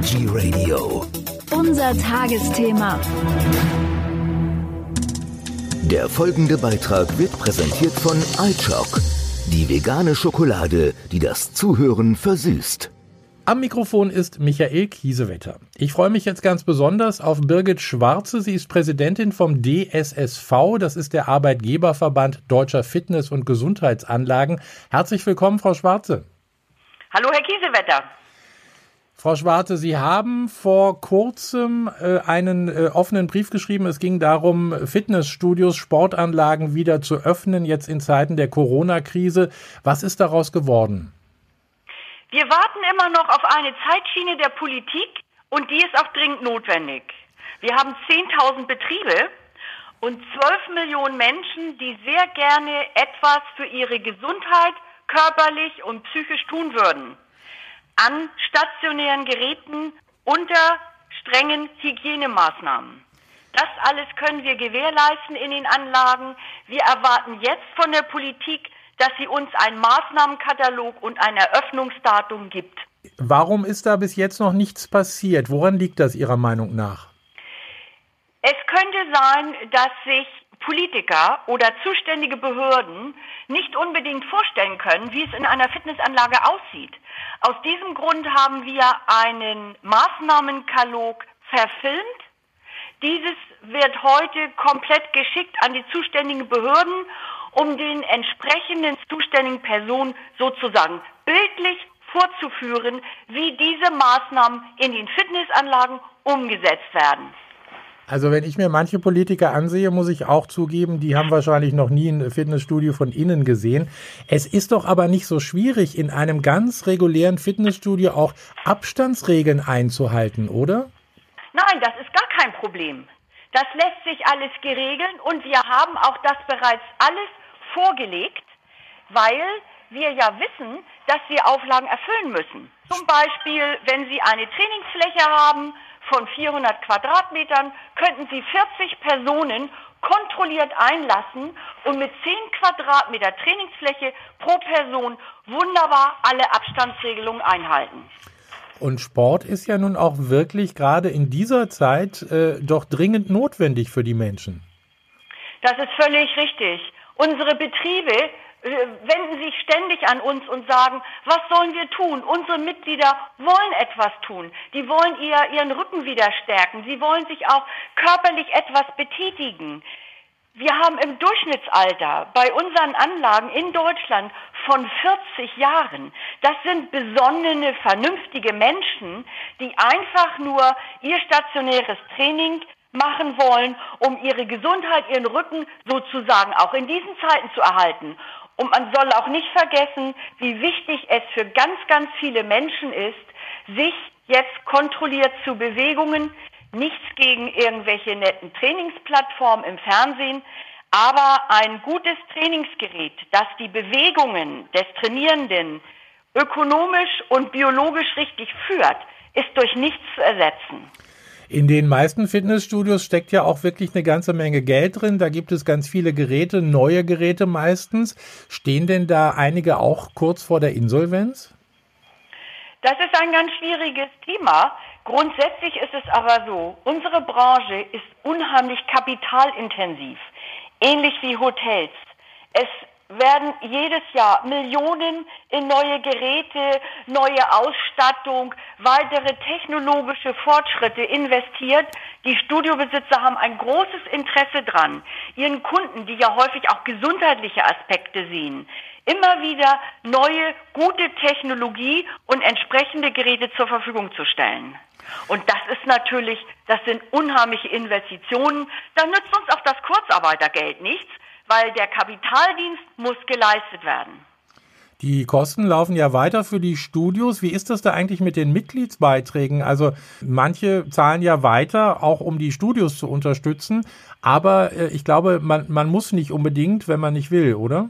Energy Radio. Unser Tagesthema. Der folgende Beitrag wird präsentiert von iChock, die vegane Schokolade, die das Zuhören versüßt. Am Mikrofon ist Michael Kiesewetter. Ich freue mich jetzt ganz besonders auf Birgit Schwarze. Sie ist Präsidentin vom DSSV. Das ist der Arbeitgeberverband Deutscher Fitness- und Gesundheitsanlagen. Herzlich willkommen, Frau Schwarze. Hallo, Herr Kiesewetter. Frau Schwarze, Sie haben vor kurzem äh, einen äh, offenen Brief geschrieben. Es ging darum, Fitnessstudios, Sportanlagen wieder zu öffnen, jetzt in Zeiten der Corona-Krise. Was ist daraus geworden? Wir warten immer noch auf eine Zeitschiene der Politik und die ist auch dringend notwendig. Wir haben 10.000 Betriebe und 12 Millionen Menschen, die sehr gerne etwas für ihre Gesundheit körperlich und psychisch tun würden an stationären Geräten unter strengen Hygienemaßnahmen. Das alles können wir gewährleisten in den Anlagen. Wir erwarten jetzt von der Politik, dass sie uns einen Maßnahmenkatalog und ein Eröffnungsdatum gibt. Warum ist da bis jetzt noch nichts passiert? Woran liegt das Ihrer Meinung nach? Es könnte sein, dass sich Politiker oder zuständige Behörden nicht unbedingt vorstellen können, wie es in einer Fitnessanlage aussieht. Aus diesem Grund haben wir einen Maßnahmenkatalog verfilmt. Dieses wird heute komplett geschickt an die zuständigen Behörden, um den entsprechenden zuständigen Personen sozusagen bildlich vorzuführen, wie diese Maßnahmen in den Fitnessanlagen umgesetzt werden. Also wenn ich mir manche Politiker ansehe, muss ich auch zugeben, die haben wahrscheinlich noch nie ein Fitnessstudio von innen gesehen. Es ist doch aber nicht so schwierig, in einem ganz regulären Fitnessstudio auch Abstandsregeln einzuhalten, oder? Nein, das ist gar kein Problem. Das lässt sich alles geregeln und wir haben auch das bereits alles vorgelegt, weil wir ja wissen, dass wir Auflagen erfüllen müssen. Zum Beispiel, wenn Sie eine Trainingsfläche haben, von 400 Quadratmetern könnten Sie 40 Personen kontrolliert einlassen und mit 10 Quadratmeter Trainingsfläche pro Person wunderbar alle Abstandsregelungen einhalten. Und Sport ist ja nun auch wirklich gerade in dieser Zeit äh, doch dringend notwendig für die Menschen. Das ist völlig richtig. Unsere Betriebe wenden sich ständig an uns und sagen, was sollen wir tun? Unsere Mitglieder wollen etwas tun. Die wollen ihr, ihren Rücken wieder stärken. Sie wollen sich auch körperlich etwas betätigen. Wir haben im Durchschnittsalter bei unseren Anlagen in Deutschland von 40 Jahren. Das sind besonnene, vernünftige Menschen, die einfach nur ihr stationäres Training machen wollen, um ihre Gesundheit, ihren Rücken sozusagen auch in diesen Zeiten zu erhalten. Und man soll auch nicht vergessen, wie wichtig es für ganz, ganz viele Menschen ist, sich jetzt kontrolliert zu Bewegungen. Nichts gegen irgendwelche netten Trainingsplattformen im Fernsehen, aber ein gutes Trainingsgerät, das die Bewegungen des Trainierenden ökonomisch und biologisch richtig führt, ist durch nichts zu ersetzen. In den meisten Fitnessstudios steckt ja auch wirklich eine ganze Menge Geld drin. Da gibt es ganz viele Geräte, neue Geräte meistens. Stehen denn da einige auch kurz vor der Insolvenz? Das ist ein ganz schwieriges Thema. Grundsätzlich ist es aber so, unsere Branche ist unheimlich kapitalintensiv, ähnlich wie Hotels. Es werden jedes Jahr Millionen in neue Geräte, neue Ausstattung, weitere technologische Fortschritte investiert. Die Studiobesitzer haben ein großes Interesse dran, ihren Kunden, die ja häufig auch gesundheitliche Aspekte sehen, immer wieder neue, gute Technologie und entsprechende Geräte zur Verfügung zu stellen. Und das ist natürlich, das sind unheimliche Investitionen. Da nützt uns auch das Kurzarbeitergeld nichts, weil der Kapitaldienst muss geleistet werden. Die Kosten laufen ja weiter für die Studios. Wie ist das da eigentlich mit den Mitgliedsbeiträgen? Also manche zahlen ja weiter, auch um die Studios zu unterstützen. Aber äh, ich glaube, man, man muss nicht unbedingt, wenn man nicht will, oder?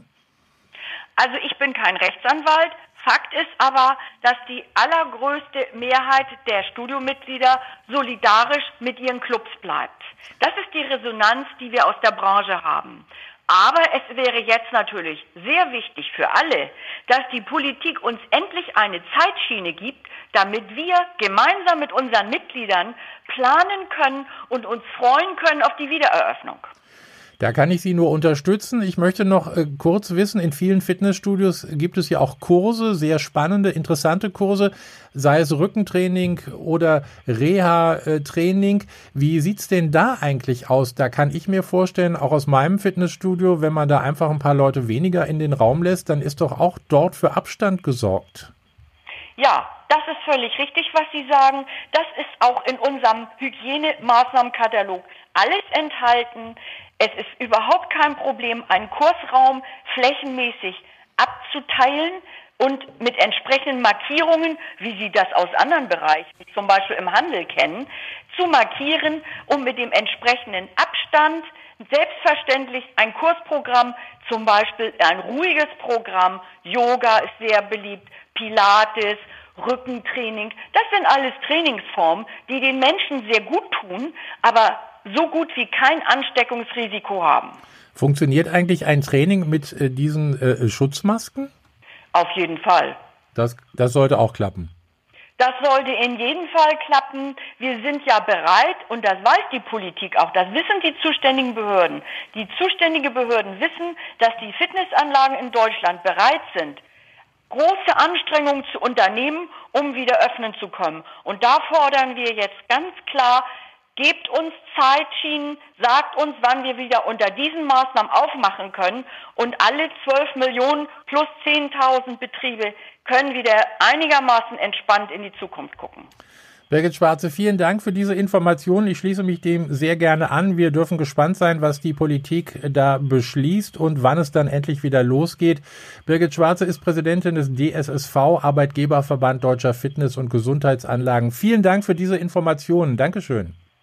Also ich bin kein Rechtsanwalt. Fakt ist aber, dass die allergrößte Mehrheit der Studiomitglieder solidarisch mit ihren Clubs bleibt. Das ist die Resonanz, die wir aus der Branche haben. Aber es wäre jetzt natürlich sehr wichtig für alle, dass die Politik uns endlich eine Zeitschiene gibt, damit wir gemeinsam mit unseren Mitgliedern planen können und uns freuen können auf die Wiedereröffnung. Da kann ich Sie nur unterstützen. Ich möchte noch äh, kurz wissen, in vielen Fitnessstudios gibt es ja auch Kurse, sehr spannende, interessante Kurse, sei es Rückentraining oder Reha-Training. Wie sieht's denn da eigentlich aus? Da kann ich mir vorstellen, auch aus meinem Fitnessstudio, wenn man da einfach ein paar Leute weniger in den Raum lässt, dann ist doch auch dort für Abstand gesorgt. Ja, das ist völlig richtig, was Sie sagen. Das ist auch in unserem Hygienemaßnahmenkatalog alles enthalten. Es ist überhaupt kein Problem, einen Kursraum flächenmäßig abzuteilen und mit entsprechenden Markierungen, wie Sie das aus anderen Bereichen, zum Beispiel im Handel kennen, zu markieren und mit dem entsprechenden Abstand selbstverständlich ein Kursprogramm, zum Beispiel ein ruhiges Programm, Yoga ist sehr beliebt, Pilates, Rückentraining, das sind alles Trainingsformen, die den Menschen sehr gut tun, aber so gut wie kein Ansteckungsrisiko haben. Funktioniert eigentlich ein Training mit äh, diesen äh, Schutzmasken? Auf jeden Fall. Das, das sollte auch klappen. Das sollte in jedem Fall klappen. Wir sind ja bereit, und das weiß die Politik auch, das wissen die zuständigen Behörden. Die zuständigen Behörden wissen, dass die Fitnessanlagen in Deutschland bereit sind, große Anstrengungen zu unternehmen, um wieder öffnen zu können. Und da fordern wir jetzt ganz klar Gebt uns Zeitschienen, sagt uns, wann wir wieder unter diesen Maßnahmen aufmachen können und alle 12 Millionen plus 10.000 Betriebe können wieder einigermaßen entspannt in die Zukunft gucken. Birgit Schwarze, vielen Dank für diese Informationen. Ich schließe mich dem sehr gerne an. Wir dürfen gespannt sein, was die Politik da beschließt und wann es dann endlich wieder losgeht. Birgit Schwarze ist Präsidentin des DSSV, Arbeitgeberverband Deutscher Fitness- und Gesundheitsanlagen. Vielen Dank für diese Informationen. Dankeschön.